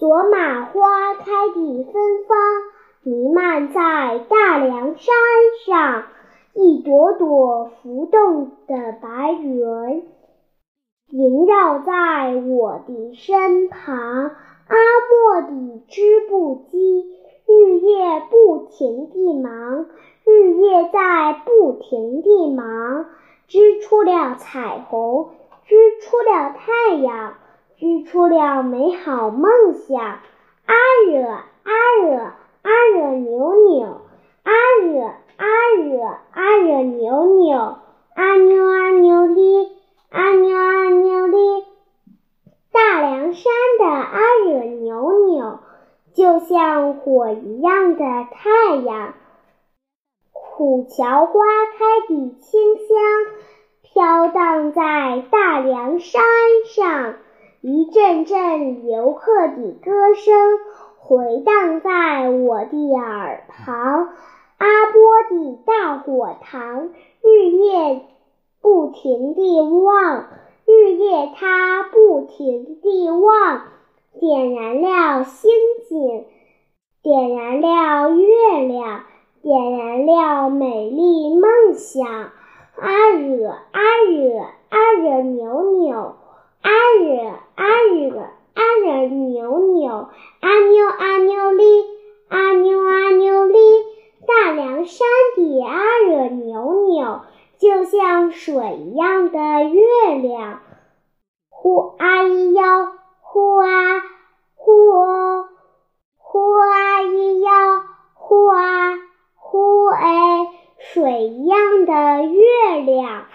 索玛花开的芬芳，弥漫在大凉山上。一朵朵浮动的白云萦绕在我的身旁。阿莫的织布机日夜不停地忙，日夜在不停地忙，织出了彩虹，织出了太阳。织出了美好梦想，阿惹阿惹阿惹扭扭，阿惹阿惹阿惹扭扭，阿妞阿妞哩，阿妞阿妞哩。大凉山的阿惹扭扭，就像火一样的太阳。苦荞花开的清香，飘荡在大凉山上。一阵阵游客的歌声回荡在我的耳旁。阿波的大火塘日夜不停地旺，日夜它不停地旺，点燃了星星，点燃了月亮，点燃了美丽梦想。阿惹阿惹阿惹扭扭。阿惹阿惹扭扭，阿扭阿扭哩，阿扭阿扭哩。大凉山的阿惹扭扭，就水一样的月亮。呼啊咿呀，呼啊呼哦，呼啊咿呀，呼啊呼哎，水一样的月亮。